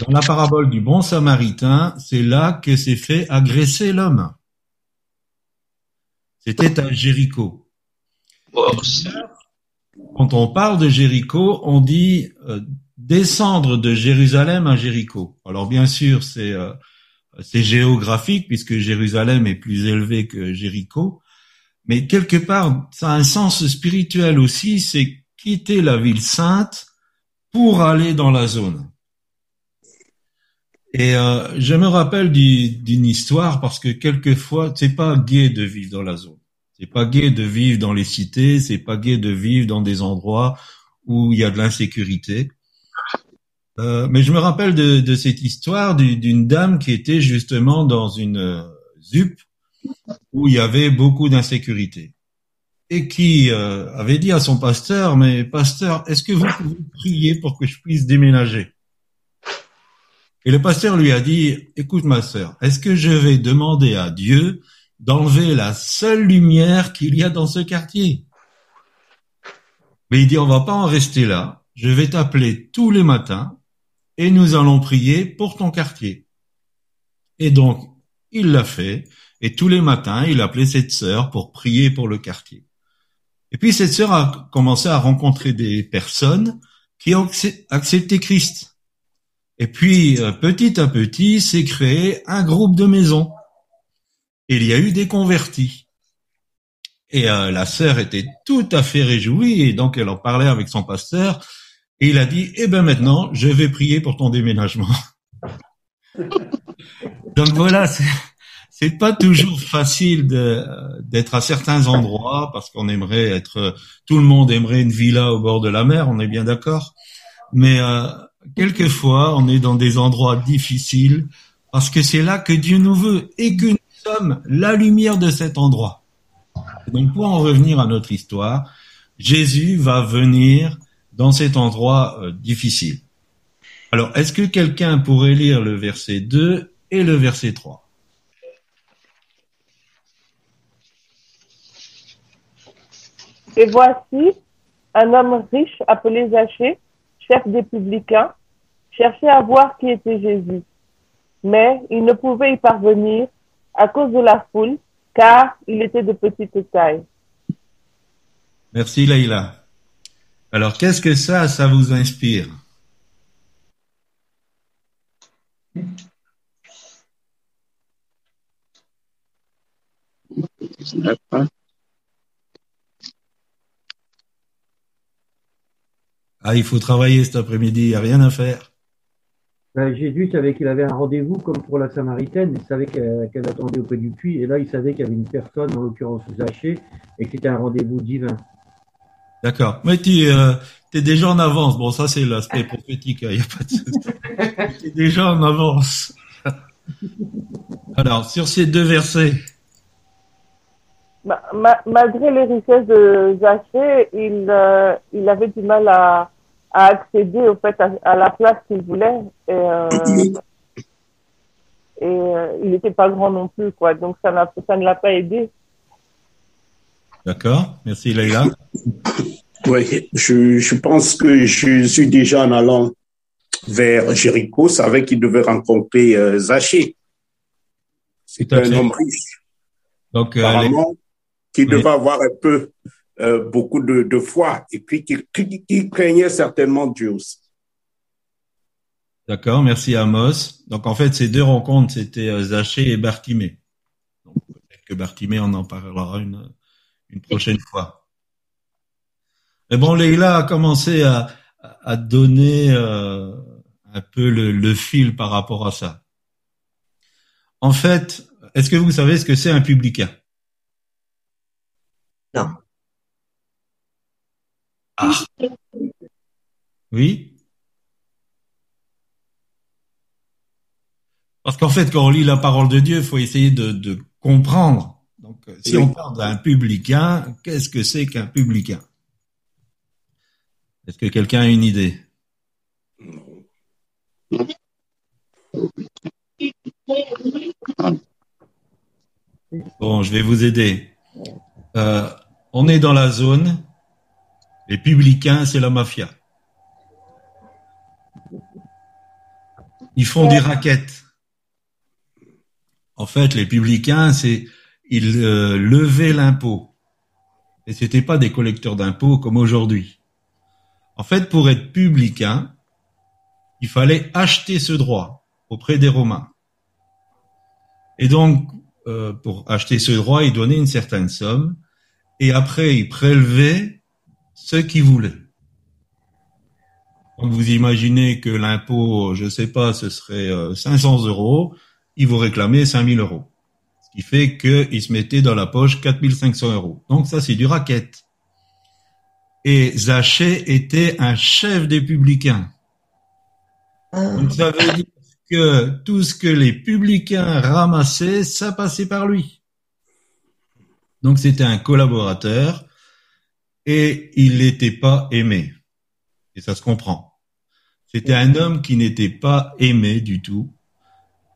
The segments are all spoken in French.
Dans la parabole du bon samaritain, c'est là que s'est fait agresser l'homme. C'était à Jéricho. Quand on parle de Jéricho, on dit euh, descendre de Jérusalem à Jéricho. Alors bien sûr, c'est euh, c'est géographique puisque Jérusalem est plus élevé que Jéricho, mais quelque part, ça a un sens spirituel aussi, c'est quitter la ville sainte pour aller dans la zone. Et euh, je me rappelle d'une histoire parce que quelquefois, c'est pas gai de vivre dans la zone. C'est pas gai de vivre dans les cités, c'est pas gai de vivre dans des endroits où il y a de l'insécurité. Euh, mais je me rappelle de, cette histoire d'une dame qui était justement dans une euh, ZUP où il y avait beaucoup d'insécurité et qui euh, avait dit à son pasteur, mais pasteur, est-ce que vous pouvez prier pour que je puisse déménager? Et le pasteur lui a dit, écoute ma sœur, est-ce que je vais demander à Dieu d'enlever la seule lumière qu'il y a dans ce quartier? Mais il dit, on va pas en rester là, je vais t'appeler tous les matins et nous allons prier pour ton quartier. Et donc, il l'a fait, et tous les matins, il appelait cette sœur pour prier pour le quartier. Et puis cette sœur a commencé à rencontrer des personnes qui ont accepté Christ. Et puis euh, petit à petit s'est créé un groupe de maisons. Il y a eu des convertis. Et euh, la sœur était tout à fait réjouie et donc elle en parlait avec son pasteur et il a dit eh ben maintenant je vais prier pour ton déménagement. donc voilà, c'est pas toujours facile d'être à certains endroits parce qu'on aimerait être tout le monde aimerait une villa au bord de la mer on est bien d'accord mais euh, quelquefois on est dans des endroits difficiles parce que c'est là que Dieu nous veut et que nous sommes la lumière de cet endroit. Donc pour en revenir à notre histoire Jésus va venir dans cet endroit euh, difficile. Alors est-ce que quelqu'un pourrait lire le verset 2 et le verset 3 Et voici, un homme riche appelé Zachée, chef des publicains, cherchait à voir qui était Jésus. Mais il ne pouvait y parvenir à cause de la foule, car il était de petite taille. Merci Laïla. Alors qu'est-ce que ça, ça vous inspire? Ah, il faut travailler cet après-midi, il n'y a rien à faire. Ben, Jésus savait qu'il avait un rendez-vous comme pour la Samaritaine, il savait qu'elle attendait auprès du puits, et là il savait qu'il y avait une personne, en l'occurrence Zachée, et que c'était un rendez-vous divin. D'accord. Mais tu euh, es déjà en avance. Bon, ça c'est l'aspect prophétique, il hein, n'y a pas de tu es déjà en avance. Alors, sur ces deux versets. malgré les richesses de Zachée, il, euh, il avait du mal à, à accéder au fait à, la place qu'il voulait et, euh, et euh, il n'était pas grand non plus quoi. Donc ça n'a ça ne l'a pas aidé. D'accord. Merci Leïla. Oui je, je pense que je suis déjà en allant vers Jéricho savait qu'il devait rencontrer euh, Zachée. C'est un homme riche. Donc euh, apparemment qui devait avoir un peu euh, beaucoup de, de, foi et puis qui, qui, craignait certainement Dieu aussi. D'accord, merci Amos. Donc en fait, ces deux rencontres, c'était euh, Zachée et Bartimée. Donc peut-être que Bartimée, on en parlera une, une prochaine fois. Mais bon, Leïla a commencé à, à donner euh, un peu le, le fil par rapport à ça. En fait, est-ce que vous savez ce que c'est un publicain? Non. Ah. Oui. Parce qu'en fait, quand on lit la parole de Dieu, il faut essayer de, comprendre. Donc, euh, si on parle d'un publicain, qu'est-ce que c'est qu'un publicain? Est-ce que quelqu'un a une idée? Bon, je vais vous aider. Euh, on est dans la zone les publicains, c'est la mafia. ils font des raquettes. En fait, les publicains, c'est ils euh, levaient l'impôt. Et c'était pas des collecteurs d'impôts comme aujourd'hui. En fait, pour être publicain, il fallait acheter ce droit auprès des Romains. Et donc, euh, pour acheter ce droit, ils donnaient une certaine somme, et après, ils prélevaient ce qu'ils voulaient. Donc, vous imaginez que l'impôt, je sais pas, ce serait 500 euh, euros, ils vous réclamaient 5000 euros. Ce qui fait qu'ils se mettaient dans la poche 4500 euros. Donc, ça, c'est du racket. Et Zachée était un chef des publicains. Donc ça veut dire que tout ce que les publicains ramassaient, ça passait par lui. Donc c'était un collaborateur et il n'était pas aimé. Et ça se comprend. C'était un homme qui n'était pas aimé du tout.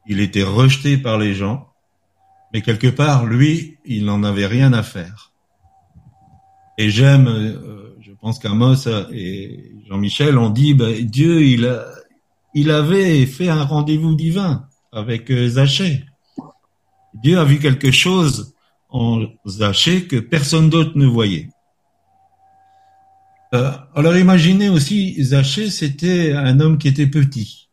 Il était rejeté par les gens. Mais quelque part, lui, il n'en avait rien à faire. Et j'aime, euh, je pense qu'Amos et Jean-Michel ont dit, bah, Dieu, il il avait fait un rendez-vous divin avec euh, Zachée. Dieu a vu quelque chose en Zachée que personne d'autre ne voyait. Euh, alors imaginez aussi, Zachée, c'était un homme qui était petit,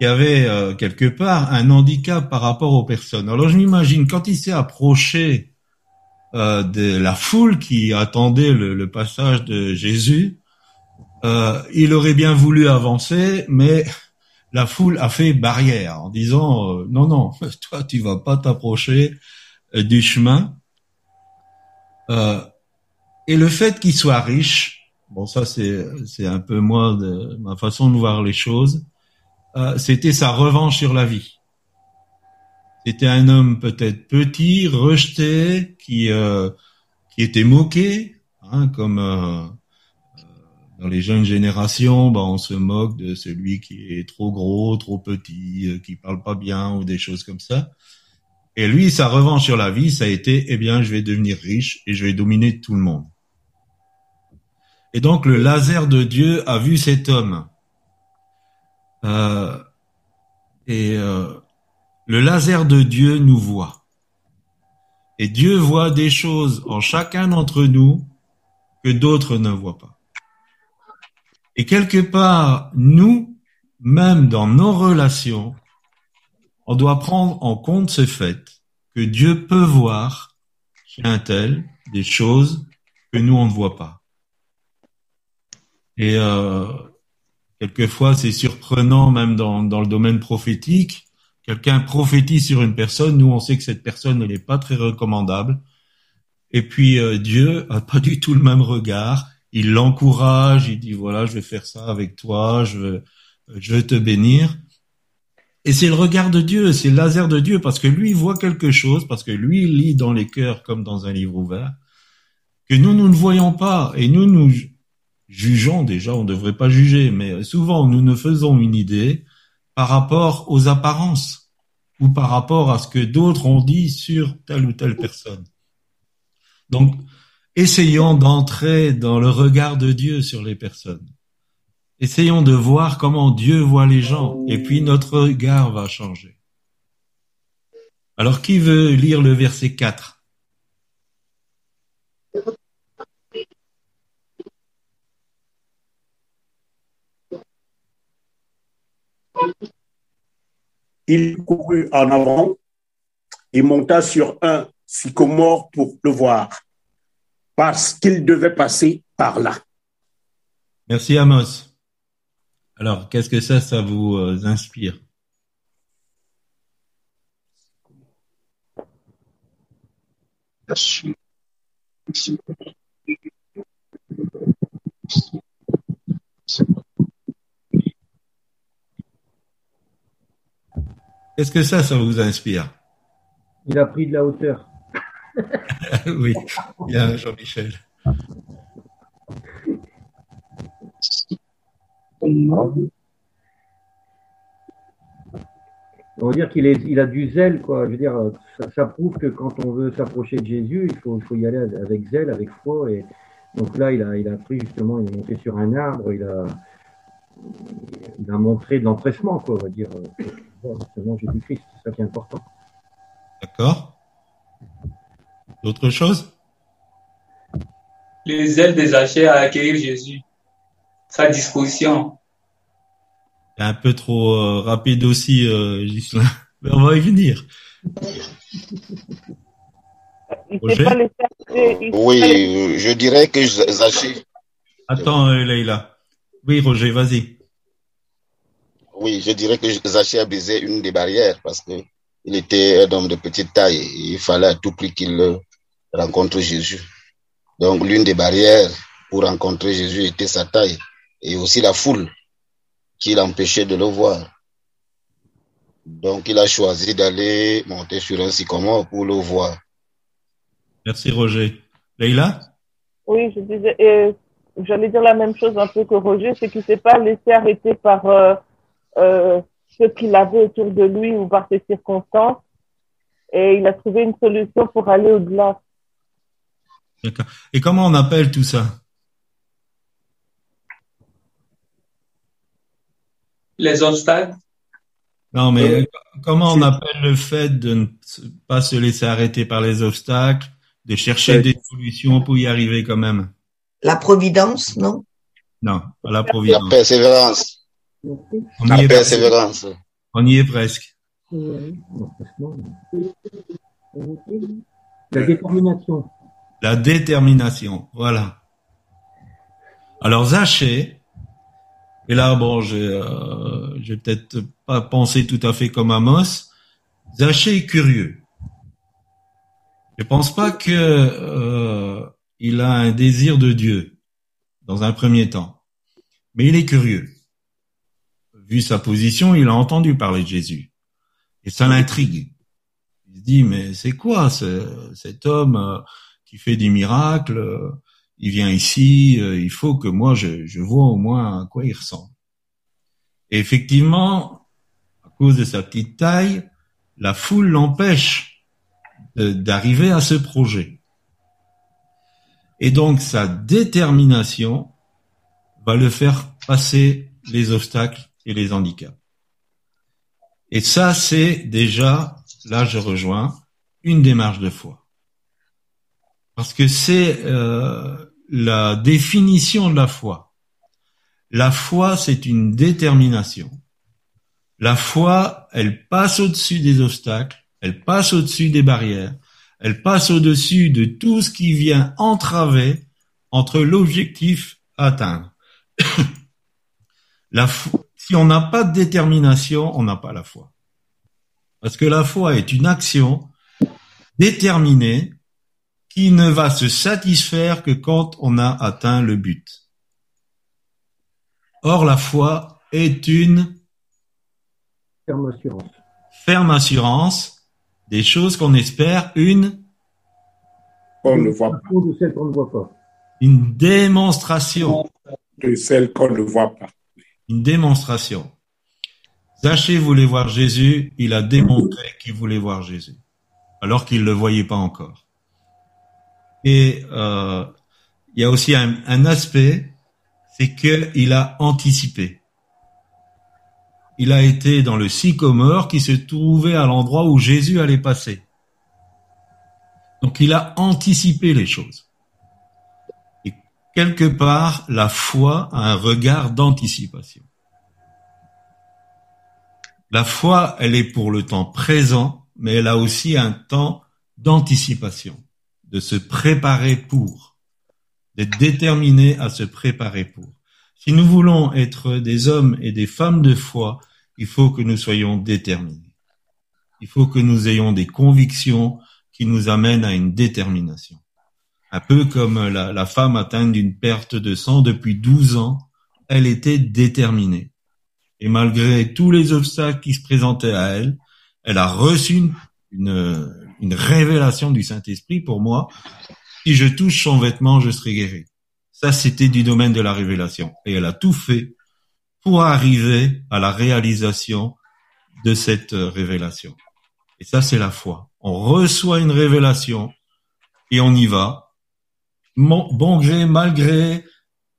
qui avait euh, quelque part un handicap par rapport aux personnes. Alors je m'imagine quand il s'est approché de la foule qui attendait le passage de Jésus, euh, il aurait bien voulu avancer, mais la foule a fait barrière en disant euh, non non, toi tu vas pas t'approcher euh, du chemin. Et le fait qu'il soit riche, bon ça c'est un peu moi ma façon de voir les choses, c'était sa revanche sur la vie. C'était un homme peut-être petit, rejeté, qui qui était moqué, hein, comme dans les jeunes générations, bah, on se moque de celui qui est trop gros, trop petit, euh, qui parle pas bien ou des choses comme ça. Et lui, sa revanche sur la vie, ça a été, eh bien, je vais devenir riche et je vais dominer tout le monde. Et donc, le laser de Dieu a vu cet homme. Euh, et euh, le laser de Dieu nous voit. Et Dieu voit des choses en chacun d'entre nous que d'autres ne voient pas. Et quelque part, nous, même dans nos relations, on doit prendre en compte ce fait que Dieu peut voir chez tel des choses que nous, on ne voit pas. Et euh, quelquefois, c'est surprenant, même dans, dans le domaine prophétique, quelqu'un prophétise sur une personne, nous, on sait que cette personne, n'est pas très recommandable. Et puis, euh, Dieu a pas du tout le même regard. Il l'encourage, il dit voilà, je vais faire ça avec toi, je veux, je veux te bénir. Et c'est le regard de Dieu, c'est le laser de Dieu, parce que lui voit quelque chose, parce que lui lit dans les cœurs comme dans un livre ouvert, que nous, nous ne voyons pas. Et nous, nous jugeons déjà, on ne devrait pas juger, mais souvent nous nous faisons une idée par rapport aux apparences ou par rapport à ce que d'autres ont dit sur telle ou telle personne. Donc, essayons d'entrer dans le regard de Dieu sur les personnes. Essayons de voir comment Dieu voit les gens, et puis notre regard va changer. Alors, qui veut lire le verset 4 Il courut en avant et monta sur un sycomore pour le voir parce qu'il devait passer par là. Merci Amos. Alors, qu'est-ce que ça, ça vous euh, inspire? Qu'est-ce que ça, ça vous inspire? Il a pris de la hauteur. oui, bien Jean-Michel. On va dire qu'il il a du zèle, quoi. Je veux dire, ça, prouve que quand on veut s'approcher de Jésus, il faut, faut y aller avec zèle, avec foi. Et donc là, il a, il a pris justement, il est monté sur un arbre, il a, il a montré de l'empressement, quoi, on va dire, selon Jésus-Christ. C'est ça qui est important. D'accord. D'autres choses? Les ailes des achats à accueillir Jésus. Sa disposition. Un peu trop euh, rapide aussi, euh, Gislain. Mais on va y venir. Oui, je dirais que Zaché. Attends, euh, Leïla. Oui, Roger, vas-y. Oui, je dirais que Zaché a brisé une des barrières parce que il était un homme de petite taille. Et il fallait à tout prix qu'il rencontre Jésus. Donc, l'une des barrières pour rencontrer Jésus était sa taille et aussi la foule qui l'empêchait de le voir. Donc, il a choisi d'aller monter sur un sycomore pour le voir. Merci, Roger. Leïla? Oui, je disais, euh, j'allais dire la même chose un peu que Roger, c'est qu'il s'est pas laissé arrêter par euh, euh, ce qu'il avait autour de lui ou par ses circonstances. Et il a trouvé une solution pour aller au-delà. D'accord. Et comment on appelle tout ça? Les obstacles Non, mais comment on appelle le fait de ne pas se laisser arrêter par les obstacles, de chercher des solutions pour y arriver quand même? La providence, non? Non, pas la providence. La persévérance. On La y est persévérance. On y est presque. La détermination. La détermination, voilà. Alors Zaché, et là bon, j'ai euh, j'ai peut-être pas pensé tout à fait comme Amos. Zaché est curieux. Je pense pas que euh, il a un désir de Dieu dans un premier temps, mais il est curieux. Vu sa position, il a entendu parler de Jésus et ça l'intrigue. Il se dit mais c'est quoi ce, cet homme euh, qui fait des miracles euh, Il vient ici, euh, il faut que moi je, je vois au moins à quoi il ressemble. Et effectivement, à cause de sa petite taille, la foule l'empêche d'arriver à ce projet. Et donc sa détermination va le faire passer les obstacles et les handicaps. Et ça, c'est déjà, là je rejoins, une démarche de foi. Parce que c'est euh, la définition de la foi. La foi, c'est une détermination. La foi, elle passe au-dessus des obstacles, elle passe au-dessus des barrières, elle passe au-dessus de tout ce qui vient entraver entre l'objectif à atteindre. si on n'a pas de détermination, on n'a pas la foi. Parce que la foi est une action déterminée qui ne va se satisfaire que quand on a atteint le but. Or, la foi est une Ferme assurance. ferme assurance des choses qu'on espère, une, On ne voit pas de celle qu'on ne voit pas. une démonstration. de celle qu'on ne voit pas. Une démonstration. Zachée voulait voir Jésus, il a démontré qu'il voulait voir Jésus, alors qu'il ne le voyait pas encore. Et euh, il y a aussi un, aspect, c'est qu'il a anticipé. Il a été dans le sycomore qui se trouvait à l'endroit où Jésus allait passer. Donc il a anticipé les choses. Quelque part, la foi a un regard d'anticipation. La foi, elle est pour le temps présent, mais elle a aussi un temps d'anticipation, de se préparer pour, d'être déterminé à se préparer pour. Si nous voulons être des hommes et des femmes de foi, il faut que nous soyons déterminés. Il faut que nous ayons des convictions qui nous amènent à une détermination. Un peu comme la, femme atteinte d'une perte de sang depuis 12 ans, elle était déterminée. Et malgré tous les obstacles qui se présentaient à elle, elle a reçu une, une, révélation du Saint-Esprit pour moi. Si je touche son vêtement, je serai guéri. Ça, c'était du domaine de la révélation. Et elle a tout fait pour arriver à la réalisation de cette révélation. Et ça, c'est la foi. On reçoit une révélation et on y va. Bon gré, mal gré,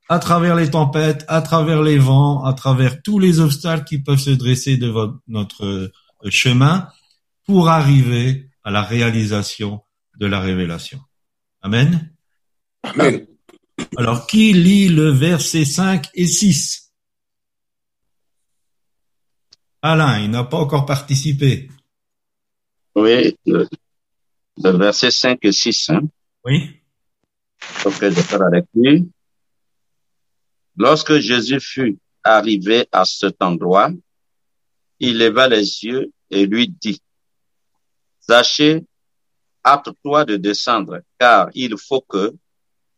à travers les tempêtes, à travers les vents, à travers tous les obstacles qui peuvent se dresser devant notre euh, chemin pour arriver à la réalisation de la révélation. Amen. Amen. Alors, qui lit le verset 5 et 6 Alain, il n'a pas encore participé. Oui, le, verset 5 et 6. Hein? Oui. Ok, je vais faire la lecture. Lorsque Jésus fut arrivé à cet endroit, il leva les yeux et lui dit, Zachée, hâte-toi de descendre, car il faut que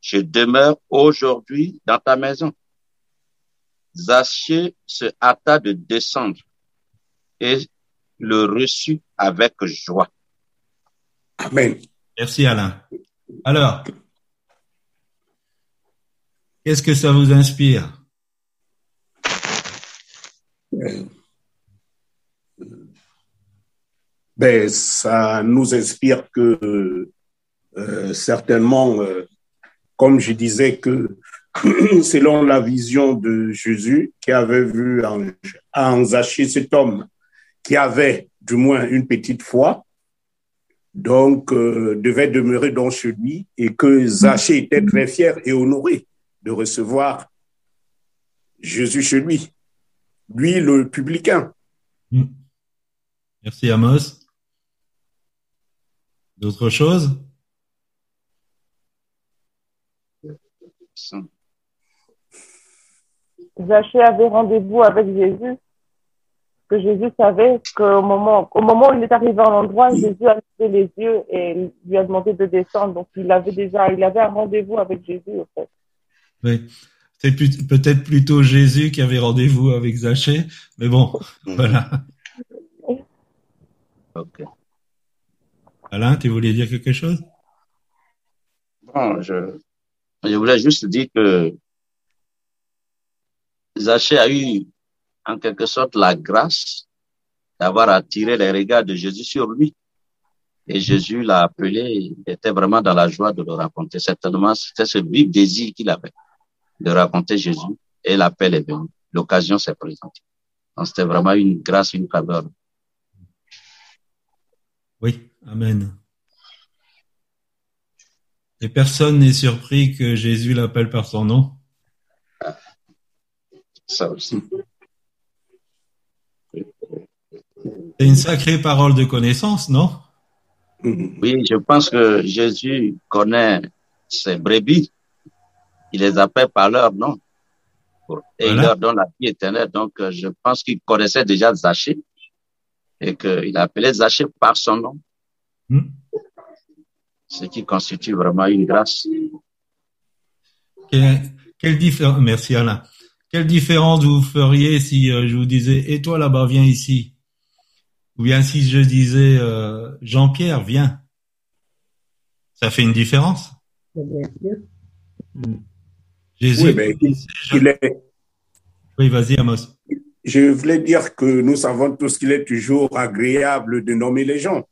je demeure aujourd'hui dans ta maison. Zachée se hâta de descendre et le reçut avec joie. Amen. Merci Alain. Alors, qu'est-ce que ça vous inspire? Ben, ça nous inspire que euh, certainement, euh, comme je disais, que selon la vision de Jésus qui avait vu en, en Zachée cet homme qui avait du moins une petite foi, donc euh, devait demeurer dans chez lui et que Zachée était très fier et honoré de recevoir Jésus chez lui, lui le publicain. Hmm. Merci Amos. D'autres choses? Zachée avait rendez-vous avec Jésus que Jésus savait qu'au moment, au moment où il est arrivé à l'endroit, Jésus a levé les yeux et lui a demandé de descendre. Donc, il avait déjà, il avait un rendez-vous avec Jésus, en fait. Oui. C'est peut-être plutôt Jésus qui avait rendez-vous avec Zachée, mais bon, voilà. Ok. Alain, tu voulais dire quelque chose? Bon, je, je voulais juste dire que Zachée a eu en quelque sorte la grâce d'avoir attiré les regards de Jésus sur lui. Et Jésus l'a appelé, il était vraiment dans la joie de le raconter. Certainement, c'était ce vif désir qu'il avait de raconter Jésus et l'appel est venu. L'occasion s'est présentée. Donc, c'était vraiment une grâce, une faveur. Oui, Amen. Et personne n'est surpris que Jésus l'appelle par son nom. Ça aussi. C'est une sacrée parole de connaissance, non? Oui, je pense que Jésus connaît ses brebis. Il les appelle par leur nom. Et il leur donne la vie éternelle. Donc, euh, je pense qu'il connaissait déjà Zachée et qu'il appelait Zachée par son nom. Hmm. Ce qui constitue vraiment une grâce. Quelle, différence, merci Alain. Quelle différence vous feriez si euh, je vous disais, et toi là-bas, viens ici? Ou bien si je disais euh, Jean-Pierre, viens. Ça fait une différence. Jésus. Oui, il, est... oui vas-y, Amos. Je voulais dire que nous savons tous qu'il est toujours agréable de nommer les gens.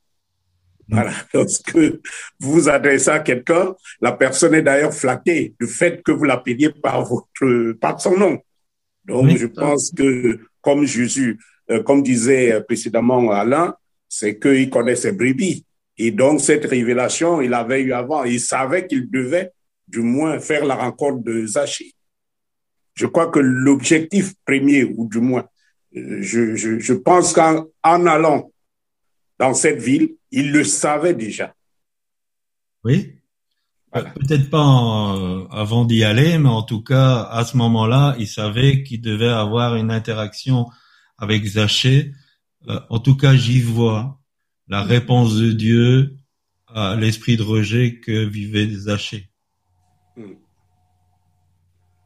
Voilà, lorsque vous vous adressez à quelqu'un, la personne est d'ailleurs flattée du fait que vous l'appeliez par votre, par son nom. Donc, je pense que, comme Jésus euh, comme disait précédemment Alain, c'est qu'il connaît ses brebis. Et donc, cette révélation, il avait eu avant. Il savait qu'il devait, du moins, faire la rencontre de Zachée. Je crois que l'objectif premier, ou du moins, euh, je, je, je pense qu'en en allant dans cette ville, il le savait déjà. Oui. Peut-être pas avant d'y aller, mais en tout cas, à ce moment-là, il savait qu'il devait avoir une interaction avec Zachée. Euh, en tout cas, j'y vois la réponse de Dieu à l'esprit de rejet que vivait Zachée.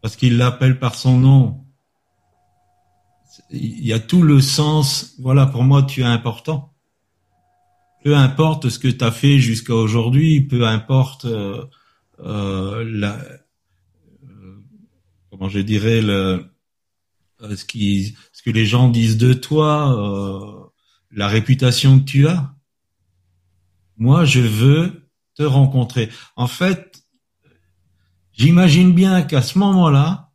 Parce qu'il l'appelle par son nom. Il y a tout le sens. Voilà, pour moi, tu es important. Peu importe ce que tu as fait jusqu'à aujourd'hui, peu importe euh, euh, la, euh, comment je dirais le, euh, ce qui, ce que les gens disent de toi, euh, la réputation que tu as. Moi, je veux te rencontrer. En fait, J'imagine bien qu'à ce moment-là,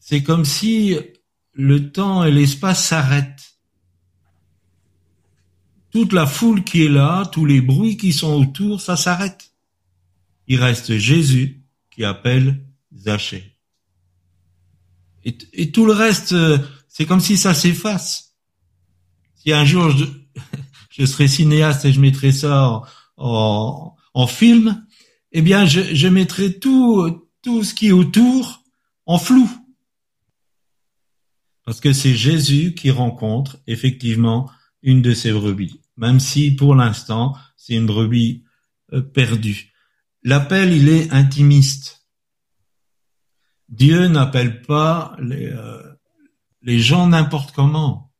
c'est comme si le temps et l'espace s'arrêtent. Toute la foule qui est là, tous les bruits qui sont autour, ça s'arrête. Il reste Jésus qui appelle Zachée. Et, tout le reste, c'est comme si ça s'efface. Si un jour je, serais cinéaste et je mettrais ça en, film, eh bien, je, mettrais tout, tout ce qui est autour en flou. Parce que c'est Jésus qui rencontre effectivement une de ses brebis, même si pour l'instant c'est une brebis euh, perdue. L'appel, il est intimiste. Dieu n'appelle pas les, euh, gens n'importe comment.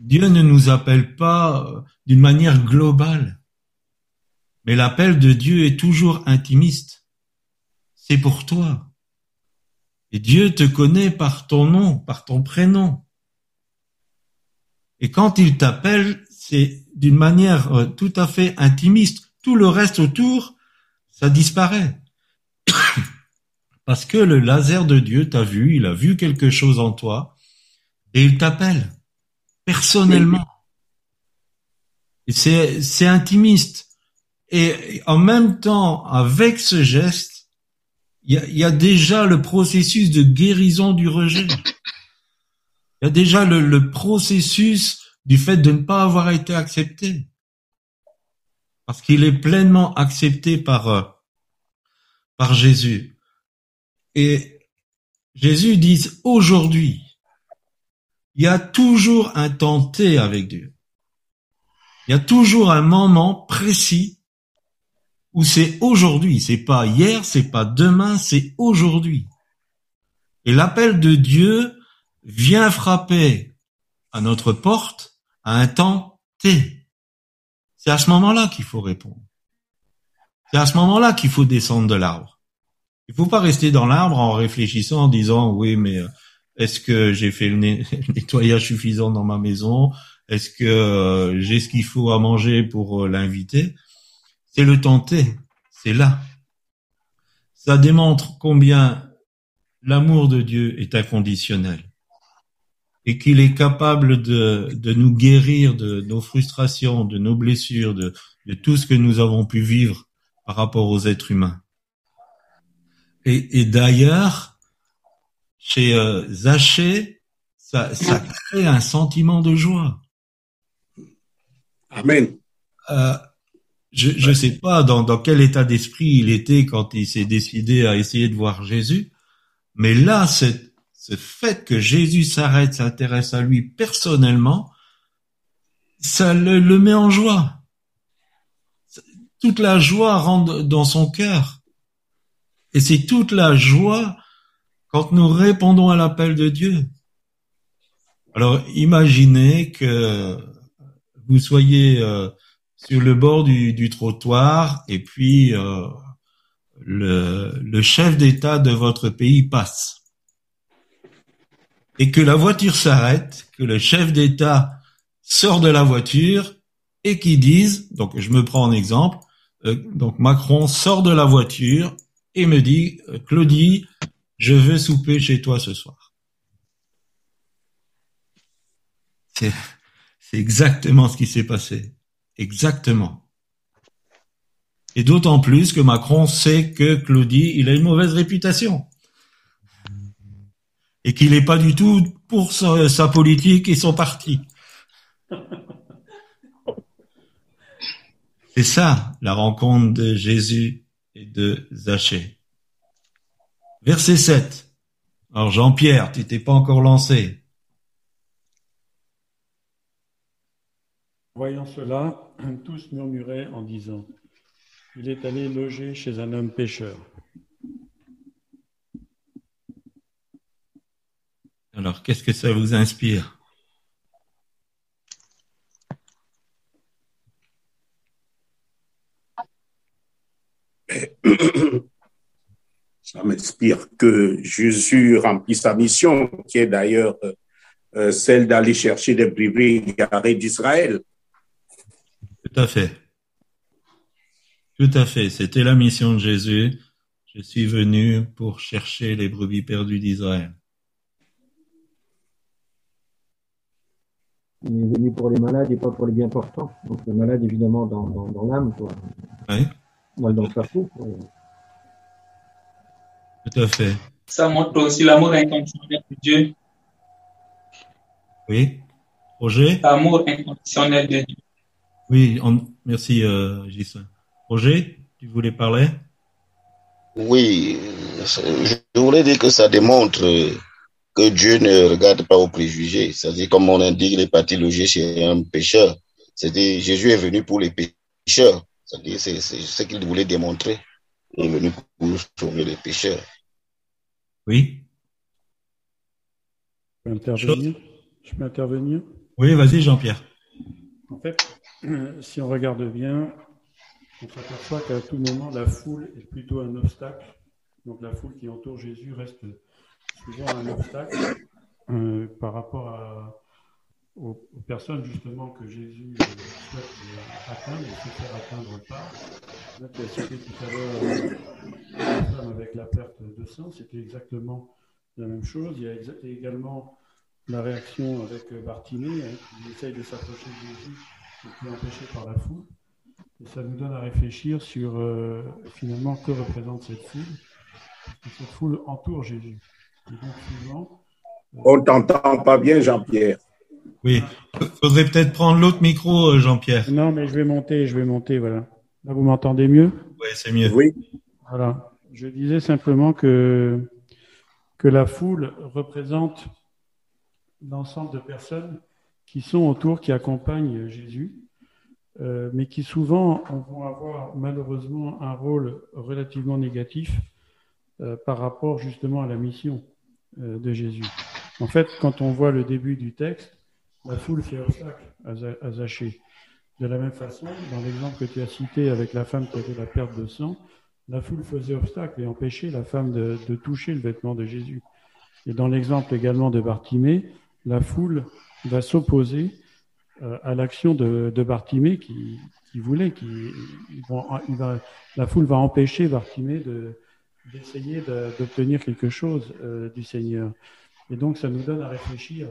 Dieu ne nous appelle pas euh, d'une manière globale. Mais l'appel de Dieu est toujours intimiste. C'est pour toi. Et Dieu te connaît par ton nom, par ton prénom. Et quand il t'appelle, c'est d'une manière euh, tout à fait intimiste. Tout le reste autour, ça disparaît. Parce que le laser de Dieu t'a vu, il a vu quelque chose en toi, et il t'appelle personnellement. C'est, c'est intimiste. Et en même temps, avec ce geste, il y a, y a, déjà le processus de guérison du rejet. Il y a déjà le, le, processus du fait de ne pas avoir été accepté. Parce qu'il est pleinement accepté par, euh, par Jésus. Et Jésus dit aujourd'hui, il y a toujours un temps T avec Dieu. Il y a toujours un moment précis où c'est aujourd'hui, c'est pas hier, c'est pas demain, c'est aujourd'hui. Et l'appel de Dieu vient frapper à notre porte à un temps T. C'est à ce moment-là qu'il faut répondre. C'est à ce moment-là qu'il faut descendre de l'arbre. Il faut pas rester dans l'arbre en réfléchissant, en disant oui, mais euh, est-ce que j'ai fait le nettoyage suffisant dans ma maison? Est-ce que euh, j'ai ce qu'il faut à manger pour euh, l'inviter? C'est le tenter, c'est là. Ça démontre combien l'amour de Dieu est inconditionnel et qu'il est capable de, de, nous guérir de nos frustrations, de nos blessures, de, de, tout ce que nous avons pu vivre par rapport aux êtres humains. Et, et d'ailleurs, chez euh, Zaché, ça, ça crée un sentiment de joie. Amen. Euh, je ne sais pas dans, dans quel état d'esprit il était quand il s'est décidé à essayer de voir Jésus, mais là, ce fait que Jésus s'arrête, s'intéresse à lui personnellement, ça le, le, met en joie. Toute la joie rentre dans son cœur. Et c'est toute la joie quand nous répondons à l'appel de Dieu. Alors imaginez que vous soyez euh, sur le bord du, trottoir et puis euh, le, chef d'État de votre pays passe. Et que la voiture s'arrête, que le chef d'État sort de la voiture et qui dise, donc je me prends en exemple, euh, donc Macron sort de la voiture et me dit, Claudie, je veux souper chez toi ce soir. C'est, exactement ce qui s'est passé. Exactement. Et d'autant plus que Macron sait que Claudie, il a une mauvaise réputation. Et qu'il n'est pas du tout pour sa, politique et son parti. C'est ça, la rencontre de Jésus et de Zachée. Verset 7. Alors Jean-Pierre, tu t'es pas encore lancé. Voyant cela, tous murmuraient en disant, il est allé loger chez un homme pécheur. Alors, qu'est-ce que ça vous inspire? Ça m'inspire que Jésus remplit sa mission, qui est d'ailleurs euh, euh, celle d'aller chercher des brebis garés d'Israël. Tout à fait. Tout à fait. C'était la mission de Jésus. Je suis venu pour chercher les brebis perdues d'Israël. Il est venu pour les malades et pas pour les bien portants. Donc le malade, évidemment, dans, dans, dans l'âme, quoi. Oui. Dans le cerveau. Tout à fait. Ça montre aussi l'amour inconditionnel de Dieu. Oui. Roger? L'amour inconditionnel de Dieu. Oui, on... merci euh, Gislain. Roger, tu voulais parler? Oui, je voulais dire que ça démontre que Dieu ne regarde pas aux préjugés. C'est-à-dire, comme on indique, il est parti loger chez un pécheur. C'est-à-dire, Jésus est venu pour les pécheurs. C'est-à-dire, c'est ce qu'il voulait démontrer. Il est venu pour sauver les pécheurs. Oui. Je peux intervenir? Je peux intervenir? Oui, vas-y, Jean-Pierre. En fait, si on regarde bien, on s'aperçoit qu'à tout moment, la foule est plutôt un obstacle. Donc la foule qui entoure Jésus reste souvent un obstacle euh, par rapport à, aux, personnes justement que Jésus euh, souhaite euh, atteindre et se faire atteindre par. Tout à l'heure euh, la femme avec la perte de sang, c'était exactement la même chose. Il y a également la réaction avec Bartimée, hein, qui essaye de s'approcher de Jésus est empêché par la foule. Et ça nous donne à réfléchir sur euh, finalement que représente cette foule. Cette foule entoure Jésus. Et donc souvent, euh, On t'entend pas bien, Jean-Pierre. Oui, faudrait peut-être prendre l'autre micro, euh, Jean-Pierre. Non, mais je vais monter, je vais monter, voilà. Là, vous m'entendez mieux? Oui, c'est mieux. Oui. Voilà. Je disais simplement que, que la foule représente l'ensemble de personnes qui sont autour, qui accompagnent Jésus, euh, mais qui souvent vont avoir malheureusement un rôle relativement négatif euh, par rapport justement à la mission euh, de Jésus. En fait, quand on voit le début du texte, la foule fait obstacle à, Zachée. De la même façon, dans l'exemple que tu as cité avec la femme qui avait la perte de sang, la foule faisait obstacle et empêchait la femme de, de toucher le vêtement de Jésus. Et dans l'exemple également de Bartimée, la foule va s'opposer euh, à l'action de, de Bartimée qui, voulait, qui, va, la foule va empêcher Bartimée de, d'essayer d'obtenir quelque chose euh, du Seigneur. Et donc, ça nous donne à réfléchir.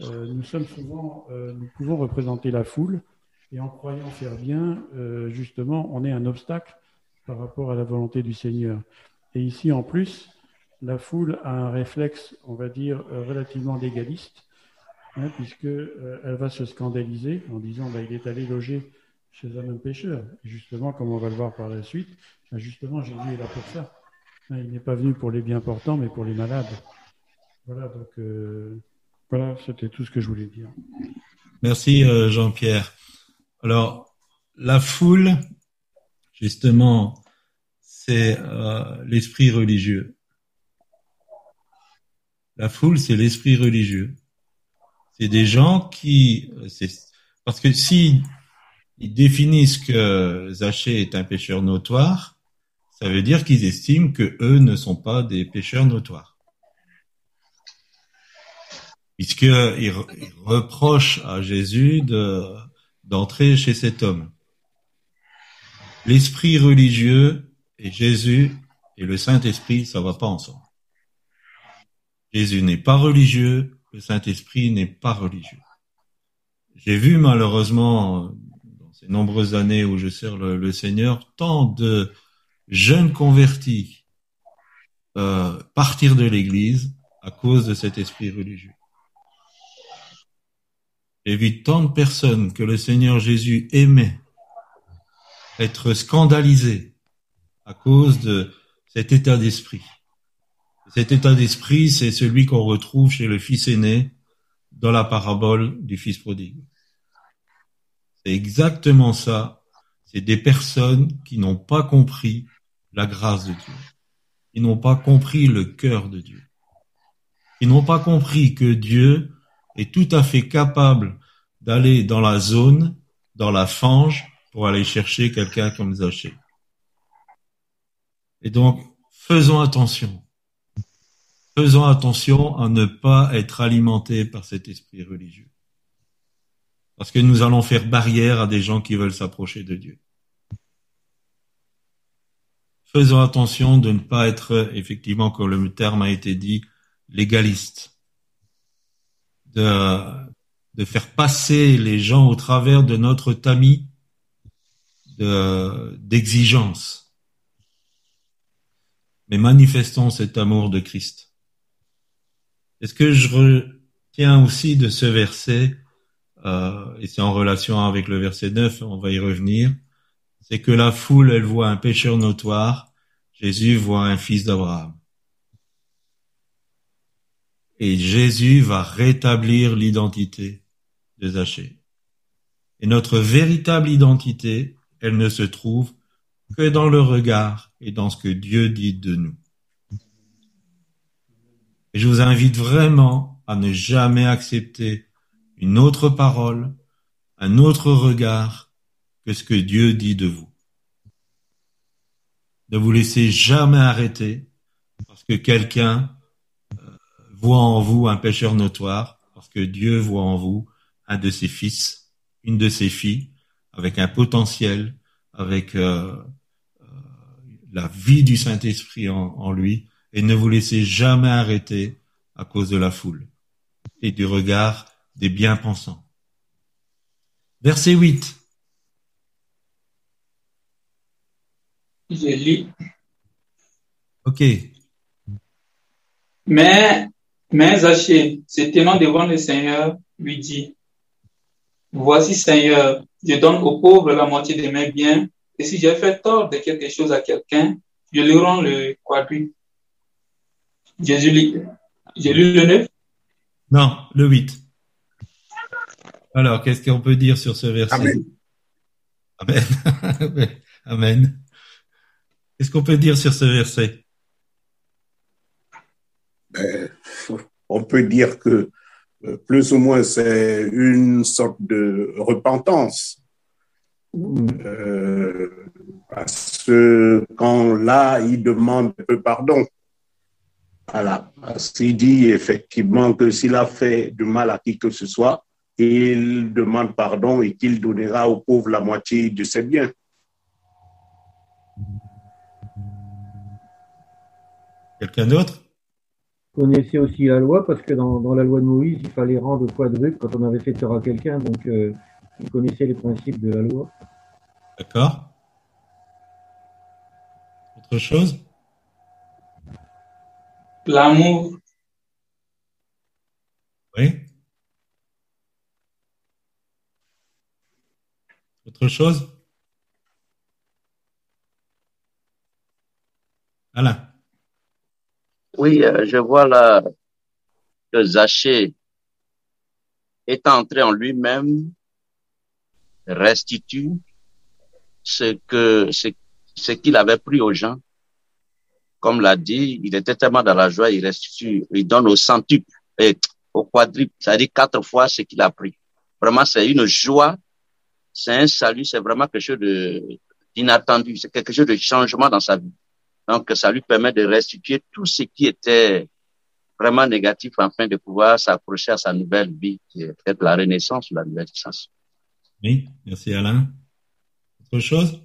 Euh, nous sommes souvent, nous pouvons représenter la foule, et en croyant faire bien, justement, on est un obstacle par rapport à la volonté du Seigneur. Et ici, en plus, la foule a un réflexe, on va dire, relativement légaliste, hein, puisque euh, va se scandaliser en disant, bah, il est allé loger chez un homme pécheur. Et justement, comme on va le voir par la suite, bah, justement, Jésus est là pour ça. Hein, il n'est pas venu pour les bien portants, mais pour les malades. Voilà, donc euh, voilà, c'était tout ce que je voulais dire. Merci euh, Jean-Pierre. Alors, la foule, justement, c'est l'esprit religieux. La foule, c'est l'esprit religieux. C'est des gens qui, parce que si ils définissent que Zachée est un pécheur notoire, ça veut dire qu'ils estiment que eux ne sont pas des pécheurs notoires. Puisqu'ils reprochent à Jésus de, d'entrer chez cet homme. L'esprit religieux et Jésus et le Saint-Esprit, ça va pas ensemble. Jésus n'est pas religieux, le Saint-Esprit n'est pas religieux. J'ai vu malheureusement, dans ces nombreuses années où je sers le, Seigneur, tant de jeunes convertis euh, partir de l'Église à cause de cet esprit religieux. J'ai vu tant de personnes que le Seigneur Jésus aimait être scandalisées à cause de cet état d'esprit. Cet état d'esprit, c'est celui qu'on retrouve chez le fils aîné dans la parabole du fils prodigue. C'est exactement ça. C'est des personnes qui n'ont pas compris la grâce de Dieu. Ils n'ont pas compris le cœur de Dieu. Ils n'ont pas compris que Dieu est tout à fait capable d'aller dans la zone, dans la fange, pour aller chercher quelqu'un comme Zachée. Et donc, faisons attention. Faisons attention à ne pas être alimentés par cet esprit religieux. Parce que nous allons faire barrière à des gens qui veulent s'approcher de Dieu. faisons attention de ne pas être, effectivement, comme le terme a été dit, légaliste. De, de faire passer les gens au travers de notre tamis d'exigence. Mais manifestons cet amour de Christ. Est-ce que je retiens aussi de ce verset, euh, et c'est en relation avec le verset 9, on va y revenir, c'est que la foule, elle voit un pécheur notoire, Jésus voit un fils d'Abraham. Et Jésus va rétablir l'identité de Zachée. Et notre véritable identité, elle ne se trouve que dans le regard et dans ce que Dieu dit de nous. Je vous invite vraiment à ne jamais accepter une autre parole, un autre regard que ce que Dieu dit de vous. Ne vous laissez jamais arrêter parce que quelqu'un euh, voit en vous un pécheur notoire, parce que Dieu voit en vous un de ses fils, une de ses filles, avec un potentiel, avec euh, euh, la vie du Saint-Esprit en lui, et ne vous laissez jamais arrêter à cause de la foule et du regard des bien-pensants. Verset 8. Je lis. Ok. Mais, mais Zachée, se tenant devant le Seigneur, lui dit, Voici, Seigneur, je donne aux pauvres la moitié de mes biens, et si j'ai fait tort de quelque chose à quelqu'un, je lui rends le quadruple. Jésus lit. J'ai lu le 9 Non, le 8. Alors, qu'est-ce qu'on peut dire sur ce verset? Amen. Amen. Amen. Qu'est-ce qu'on peut dire sur ce verset? Ben, on peut dire que euh, plus ou moins c'est une sorte de repentance. Euh, parce que quand là, il demande un peu pardon. Voilà. Parce qu'il dit effectivement que s'il a fait du mal à qui que ce soit, il demande pardon et qu'il donnera aux pauvres la moitié de ses biens. Quelqu'un d'autre? Connaissait aussi la loi parce que dans, dans, la loi de Moïse, il fallait rendre quadruple quand on avait fait tort à quelqu'un. Donc, euh, il connaissait les principes de la loi. D'accord. Autre chose? L'amour. Oui. Autre chose? Alain. Oui, euh, je vois là que Zachée est entré en lui-même, restitue ce que ce, ce qu'il avait pris aux gens. Comme l'a dit, il était tellement dans la joie, il restitue, il donne au centuple et au quadruple, c'est-à-dire quatre fois ce qu'il a pris. Vraiment, c'est une joie, c'est un salut, c'est vraiment quelque chose d'inattendu, c'est quelque chose de changement dans sa vie. Donc, ça lui permet de restituer tout ce qui était vraiment négatif afin de pouvoir s'approcher à sa nouvelle vie, qui est peut-être la renaissance ou la nouvelle naissance. Oui, merci Alain. Autre chose?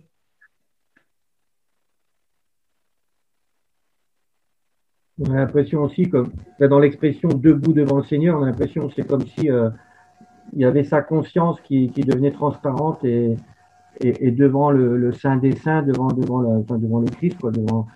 On a l'impression aussi, comme dans l'expression debout devant le Seigneur, on a l'impression c'est comme si euh, il y avait sa conscience qui, qui devenait transparente et, et, et devant le, Saint des Saints, devant, devant, la, devant le Christ, quoi, devant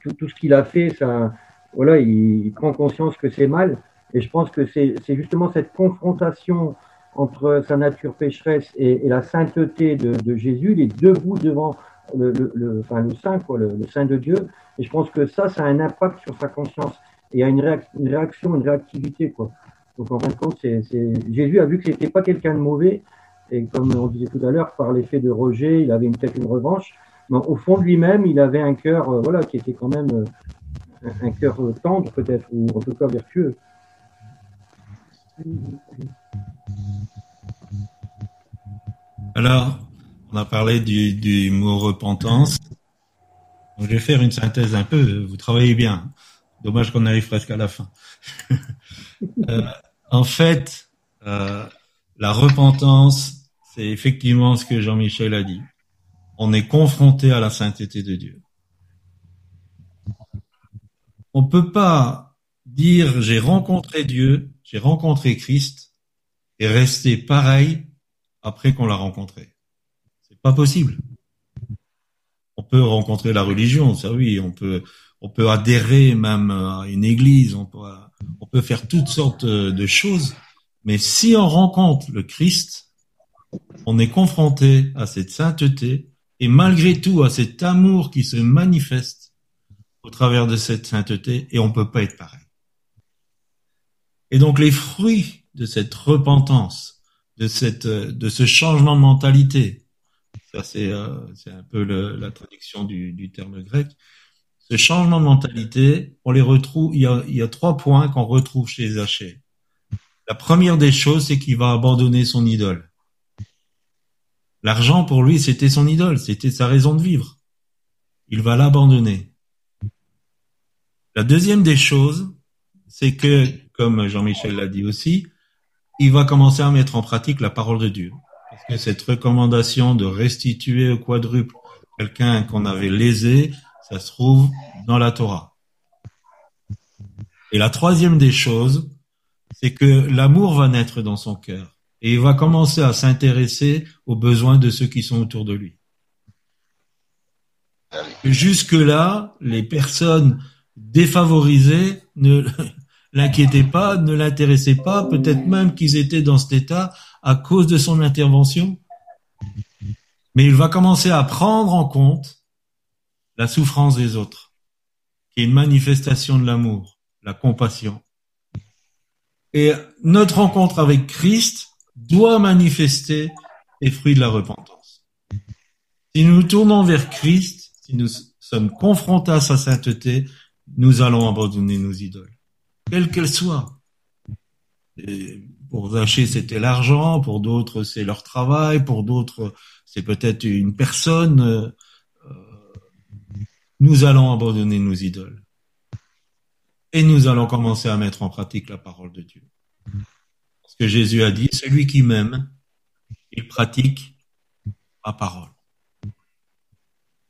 tout, ce qu'il a fait, ça, voilà, il, il prend conscience que c'est mal. Et je pense que c'est justement cette confrontation entre sa nature pécheresse et, la sainteté de, de, Jésus, il est debout devant le, le, le, enfin, le Saint, quoi, le, Saint de Dieu. Et je pense que ça, ça a un impact sur sa conscience. Et il y a une, réac une réaction, une réactivité. Quoi. Donc en fin de compte, Jésus a vu que c'était pas quelqu'un de mauvais, et comme on disait tout à l'heure, par l'effet de rejet, il avait peut-être une revanche. Mais au fond de lui-même, il avait un cœur, euh, voilà, qui était quand même euh, un cœur tendre peut-être, ou en tout cas vertueux. Alors, on a parlé du mot repentance. Donc, je vais faire une synthèse un peu. Vous travaillez bien. Dommage qu'on arrive presque à la fin. euh, en fait, euh, la repentance, c'est effectivement ce que Jean-Michel a dit. On est confronté à la sainteté de Dieu. on peut pas dire j'ai rencontré Dieu, j'ai rencontré Christ et rester pareil après qu'on l'a rencontré. C'est pas possible. On peut rencontrer la religion, ça oui, on peut on peut adhérer même à une église, on peut on peut faire toutes sortes de choses, mais si on rencontre le Christ, on est confronté à cette sainteté et malgré tout à cet amour qui se manifeste au travers de cette sainteté et on peut pas être pareil. Et donc les fruits de cette repentance, de cette, de ce changement de mentalité, ça c'est, euh, c'est un peu la traduction du, terme grec. Ce changement de mentalité, on les retrouve. Il y a, il y a trois points qu'on retrouve chez Zachée. La première des choses, c'est qu'il va abandonner son idole. L'argent pour lui, c'était son idole, c'était sa raison de vivre. Il va l'abandonner. La deuxième des choses, c'est que, comme Jean-Michel l'a dit aussi, il va commencer à mettre en pratique la parole de Dieu. Parce que cette recommandation de restituer au quadruple quelqu'un qu'on avait lésé, ça se trouve dans la Torah. Et la troisième des choses, c'est que l'amour va naître dans son cœur et il va commencer à s'intéresser aux besoins de ceux qui sont autour de lui. Jusque-là, les personnes défavorisées ne l'inquiétaient pas, ne l'intéressaient pas, peut-être même qu'ils étaient dans cet état à cause de son intervention. Mais il va commencer à prendre en compte la souffrance des autres, qui est une manifestation de l'amour, la compassion. Et notre rencontre avec Christ doit manifester les fruits de la repentance. Si nous nous tournons vers Christ, si nous sommes confrontés à sa sainteté, nous allons abandonner nos idoles, quelles qu'elles soient. Pour Zaché, c'était l'argent, pour d'autres, c'est leur travail, pour d'autres, c'est peut-être une personne. Euh, nous allons abandonner nos idoles. Et nous allons commencer à mettre en pratique la parole de Dieu que Jésus a dit, celui qui m'aime, il pratique ma parole.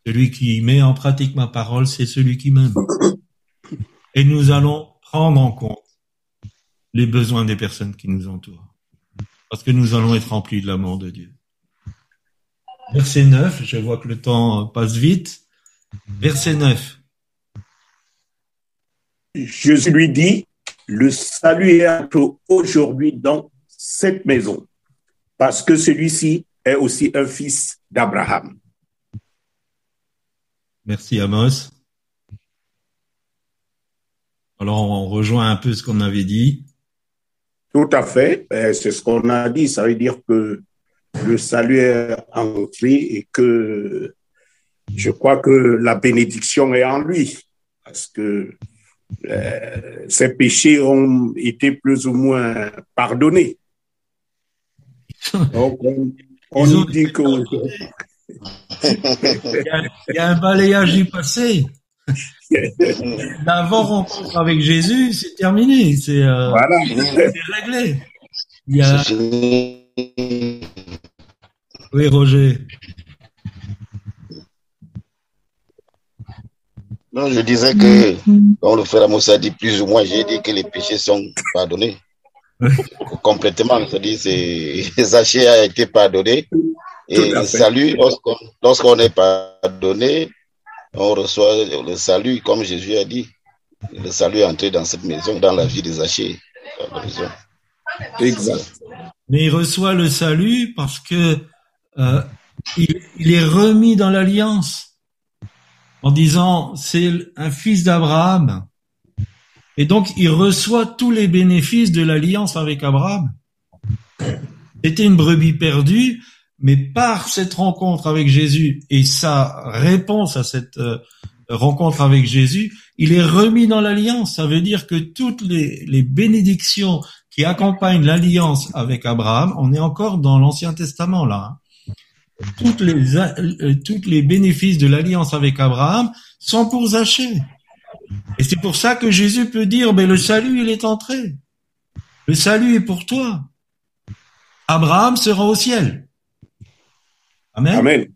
Celui qui met en pratique ma parole, c'est celui qui m'aime. Et nous allons prendre en compte les besoins des personnes qui nous entourent. Parce que nous allons être remplis de l'amour de Dieu. Verset 9, je vois que le temps passe vite. Verset 9. Jésus lui dit, le salut est aujourd'hui dans cette maison, parce que celui-ci est aussi un fils d'Abraham. Merci Amos. Alors on rejoint un peu ce qu'on avait dit. Tout à fait, ben, c'est ce qu'on a dit. Ça veut dire que le salut est entré et que je crois que la bénédiction est en lui. Parce que euh, ses péchés ont été plus ou moins pardonnés. Donc, on, nous dit que... il, y a, un balayage du passé. D'avant rencontre avec Jésus, c'est terminé, c'est euh, réglé. Il y a... Oui, Roger. Non, je disais que, quand le frère Amos a dit plus ou moins, j'ai dit que les péchés sont pardonnés. Complètement, c'est-à-dire, Zachée a été pardonné. Et le salut, lorsqu'on est pardonné, on reçoit le salut, comme Jésus a dit. Le salut est entré dans cette maison, dans la vie des Zachée. Exact. Mais il reçoit le salut parce que euh, il est remis dans l'alliance en disant c'est un fils d'Abraham. Et donc il reçoit tous les bénéfices de l'alliance avec Abraham. C'était une brebis perdue, mais par cette rencontre avec Jésus et sa réponse à cette euh, rencontre avec Jésus, il est remis dans l'alliance. Ça veut dire que toutes les, bénédictions qui accompagnent l'alliance avec Abraham, on est encore dans l'Ancien Testament là. Hein toutes les, euh, toutes les bénéfices de l'alliance avec Abraham sont pour Zachée. Et c'est pour ça que Jésus peut dire, mais le salut, il est entré. Le salut est pour toi. Abraham sera au ciel. Amen. Amen.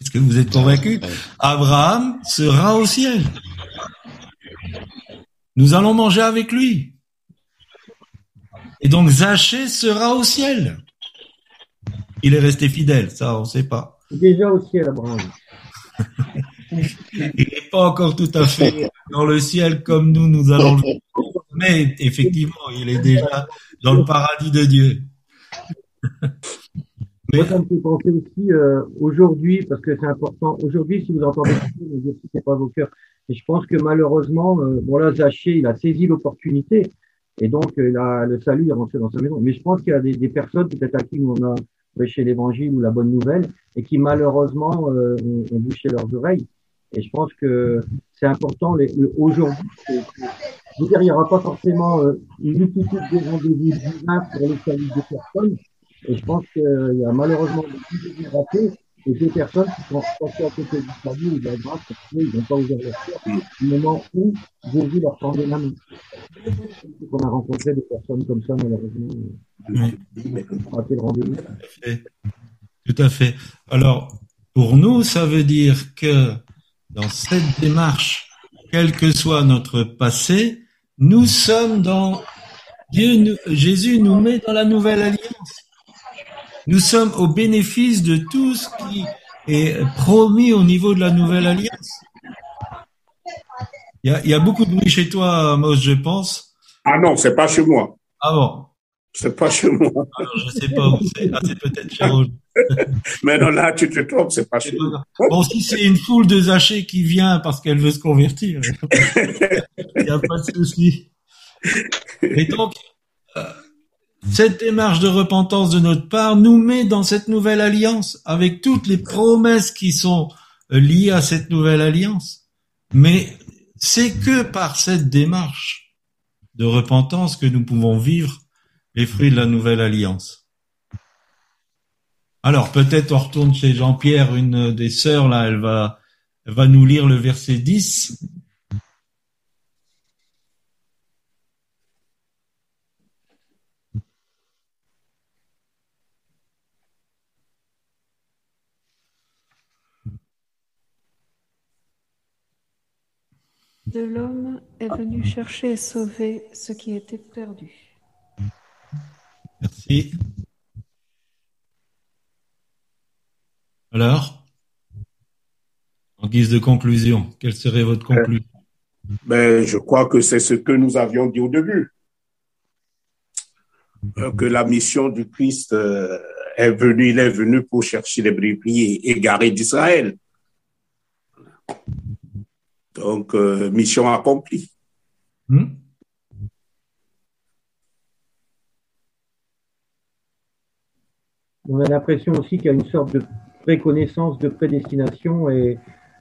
Est-ce que vous êtes convaincu Abraham sera au ciel. Nous allons manger avec lui. Et donc Zachée sera au ciel. Il est resté fidèle, ça on ne sait pas. Déjà au ciel, Abraham. il n'est pas encore tout à fait dans le ciel comme nous, nous allons le Mais effectivement, il est déjà dans le paradis de Dieu. Moi, ça me fait penser aussi euh, aujourd'hui, parce que c'est important. Aujourd'hui, si vous entendez, ne sais pas vos cœurs. Et je pense que malheureusement, euh, bon là, Zaché, il a saisi l'opportunité et donc euh, a, le salut est rentré dans sa maison. Mais je pense qu'il y a des, personnes peut-être à qui on a prêché l'évangile ou la bonne nouvelle et qui malheureusement euh, ont, ont, bouché leurs oreilles. Et je pense que c'est important aujourd'hui. Je veux dire, il n'y aura pas forcément une multitude de rendez-vous pour le salut des personnes. Et je pense qu'il y a malheureusement des ratés et des personnes qui sont passées à côté du salut ou de la grâce parce qu'ils n'ont pas ouvert leur cœur au moment où Jésus leur tendait la main. On a rencontré des personnes comme ça, malheureusement. Oui. Le rendez-vous. Tout à fait. Alors, pour nous, ça veut dire que dans cette démarche, quel que soit notre passé, nous sommes dans Dieu, nous, Jésus nous met dans la nouvelle alliance. Nous sommes au bénéfice de tout ce qui est promis au niveau de la nouvelle alliance. Il y a, il y a beaucoup de bruit chez toi, Mos, je pense. Ah non, c'est pas chez moi. Ah bon? C'est pas chez moi. Alors, je sais pas où c'est. Ah, c'est peut-être chez Roger. Mais non, là, tu te trompes, c'est pas chez moi. Bon, si c'est une foule de Zachée qui vient parce qu'elle veut se convertir, il n'y a pas de souci. Et donc, cette démarche de repentance de notre part nous met dans cette nouvelle alliance avec toutes les promesses qui sont liées à cette nouvelle alliance. Mais c'est que par cette démarche de repentance que nous pouvons vivre les fruits de la nouvelle alliance. Alors peut-être on retourne chez Jean-Pierre, une des sœurs là, elle va, elle va nous lire le verset 10. De l'homme est venu chercher et sauver ce qui était perdu. Merci. Alors, en guise de conclusion, quelle serait votre conclusion? ben, Je crois que c'est ce que nous avions dit au début. Que la mission du Christ est venue, il est venu pour chercher les brebis égarées d'Israël. Donc, euh, mission accomplie. Hmm? On a l'impression aussi qu'il y a une sorte de préconnaissance, de prédestination, et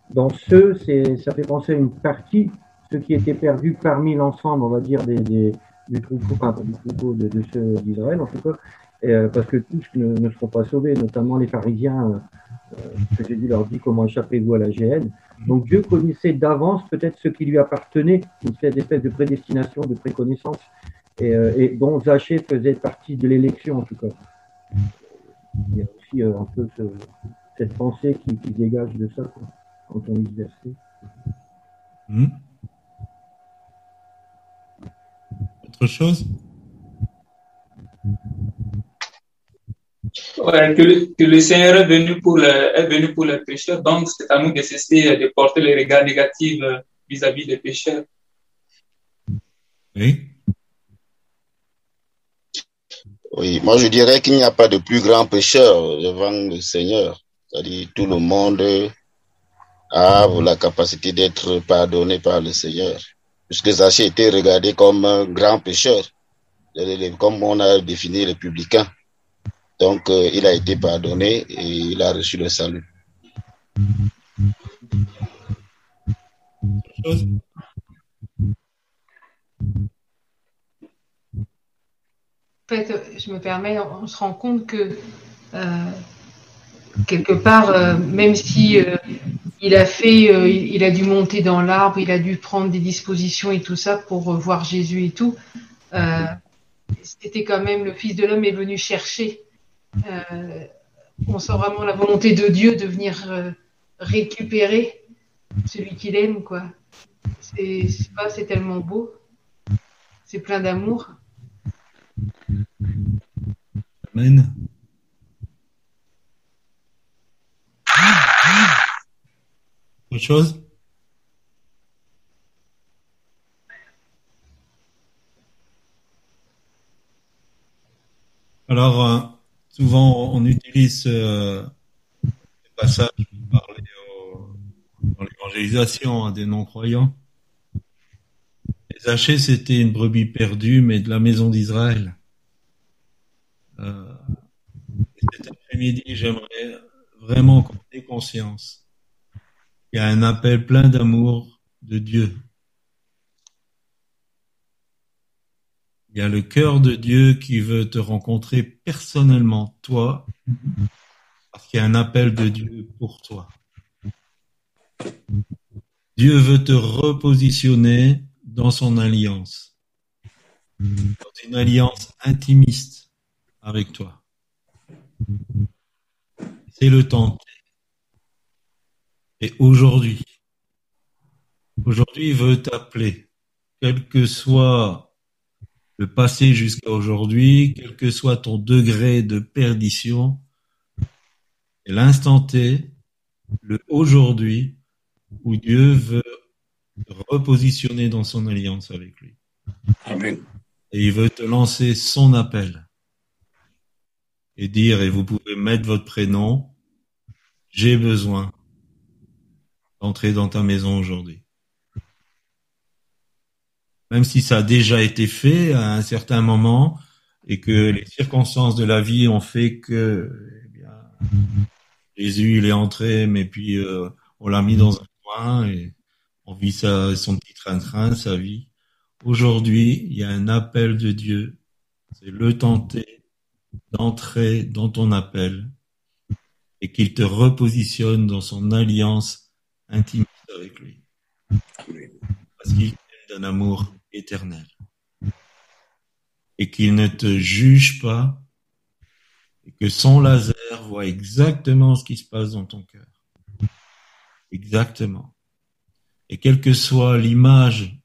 dans ceux, ça fait penser à une partie, ceux qui étaient perdus parmi l'ensemble, on va dire, des, des du troupeau, enfin, du troupeau de, de ceux d'Israël, en tout cas, et, euh, parce que tous ne, ne, seront pas sauvés, notamment les pharisiens, euh, que Jésus leur dit comment échappez-vous à la GN. Donc Dieu connaissait d'avance peut-être ce qui lui appartenait, une espèce de prédestination, de préconnaissance, et, euh, et dont Zachée faisait partie de l'élection en tout cas. Il y a aussi euh, un peu ce, cette pensée qui, dégage de ça quand on lit verset. Mmh. Autre chose? Ouais, que, le, que, le, Seigneur est venu pour le, est venu pour les pécheurs, donc c'est à nous de cesser de porter les regards négatifs vis-à-vis des pécheurs. Oui. Oui, moi je dirais qu'il n'y a pas de plus grand pécheur devant le Seigneur. C'est-à-dire tout le monde a la capacité d'être pardonné par le Seigneur. Puisque Zachée était regardé comme un grand pécheur, comme on a défini les publicains. Donc, euh, il a été pardonné et il a reçu le salut. En fait, je me permets, on se rend compte que euh, quelque part, euh, même si euh, il a fait, il a dû monter dans l'arbre, il a dû prendre des dispositions et tout ça pour voir Jésus et tout, c'était quand même le Fils de l'homme est venu chercher. On sent vraiment la volonté de Dieu de venir récupérer celui qu'il aime, quoi. C'est pas, c'est tellement beau. C'est plein d'amour. Amen. Autre chose? Alors, euh, souvent, on utilise euh, ce passage pour parler dans l'évangélisation à des non-croyants. Zachée, c'était une brebis perdue, mais de la maison d'Israël. Euh, cet après-midi, j'aimerais vraiment qu'on ait conscience qu'il y a un appel plein d'amour de Dieu Il y a le cœur de Dieu qui veut te rencontrer personnellement, toi, parce qu'il y a un appel de Dieu pour toi. Dieu veut te repositionner dans son alliance, dans une alliance intimiste avec toi. C'est le temps. Et aujourd'hui, aujourd'hui, il veut t'appeler, quel que soit le passé jusqu'à aujourd'hui, quel que soit ton degré de perdition, et l'instant T, le aujourd'hui, où Dieu veut te repositionner dans son alliance avec lui. Amen. Et il veut te lancer son appel. Et dire, et vous pouvez mettre votre prénom, j'ai besoin d'entrer dans ta maison aujourd'hui même si ça a déjà été fait à un certain moment et que les circonstances de la vie ont fait que eh bien, Jésus il est entré, mais puis euh, on l'a mis dans un coin et on vit sa, son petit train-train, sa vie. Aujourd'hui, il y a un appel de Dieu. C'est le tenter d'entrer dans ton appel et qu'il te repositionne dans son alliance intime avec lui. Parce qu'il d'un amour éternel. Et qu'il ne te juge pas et que son laser voit exactement ce qui se passe dans ton cœur. Exactement. Et quelle que soit l'image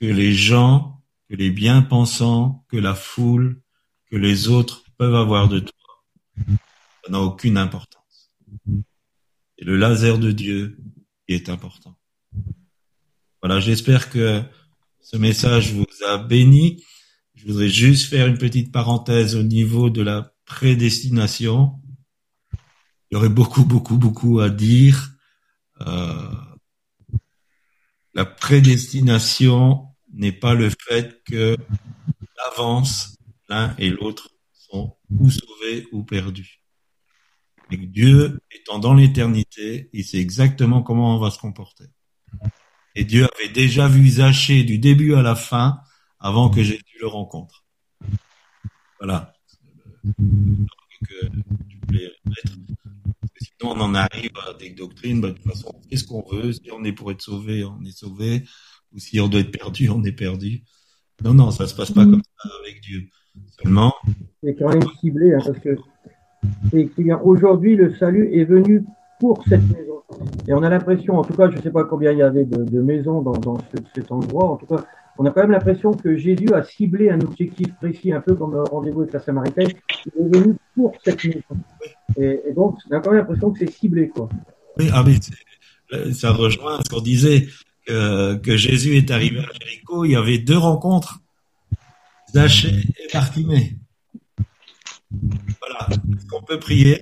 que les gens, que les bien-pensants, que la foule, que les autres peuvent avoir de toi, ça n'a aucune importance. Et le laser de Dieu est important. Voilà, j'espère que ce message vous a béni. Je voudrais juste faire une petite parenthèse au niveau de la prédestination. Il y aurait beaucoup, beaucoup, beaucoup à dire. Euh, la prédestination n'est pas le fait que l'avance, l'un et l'autre sont ou sauvés ou perdus. Et Dieu étant dans l'éternité, il sait exactement comment on va se comporter. Et Dieu avait déjà vu Zachée du début à la fin avant que Jésus le rencontre. Voilà. Que sinon, on en arrive à des doctrines. Bah, de toute façon, qu'est-ce qu'on veut Si on est pour être sauvé, on est sauvé. Ou si on doit être perdu, on est perdu. Non, non, ça se passe pas comme ça avec Dieu. Seulement. C'est quand même ciblé, hein, parce que aujourd'hui, le salut est venu pour cette maison. Et on a l'impression, en tout cas, je ne sais pas combien il y avait de, maisons dans, dans cet endroit, en tout cas, on a quand même l'impression que Jésus a ciblé un objectif précis, un peu comme le rendez-vous avec la Samaritaine. Il est venu pour cette maison. Et, donc, on a quand même l'impression que c'est ciblé, quoi. Oui, ah, mais ça rejoint ce qu'on disait, que, que, Jésus est arrivé à Jéricho, il y avait deux rencontres, Zachée et Bartimée. Voilà, on peut prier?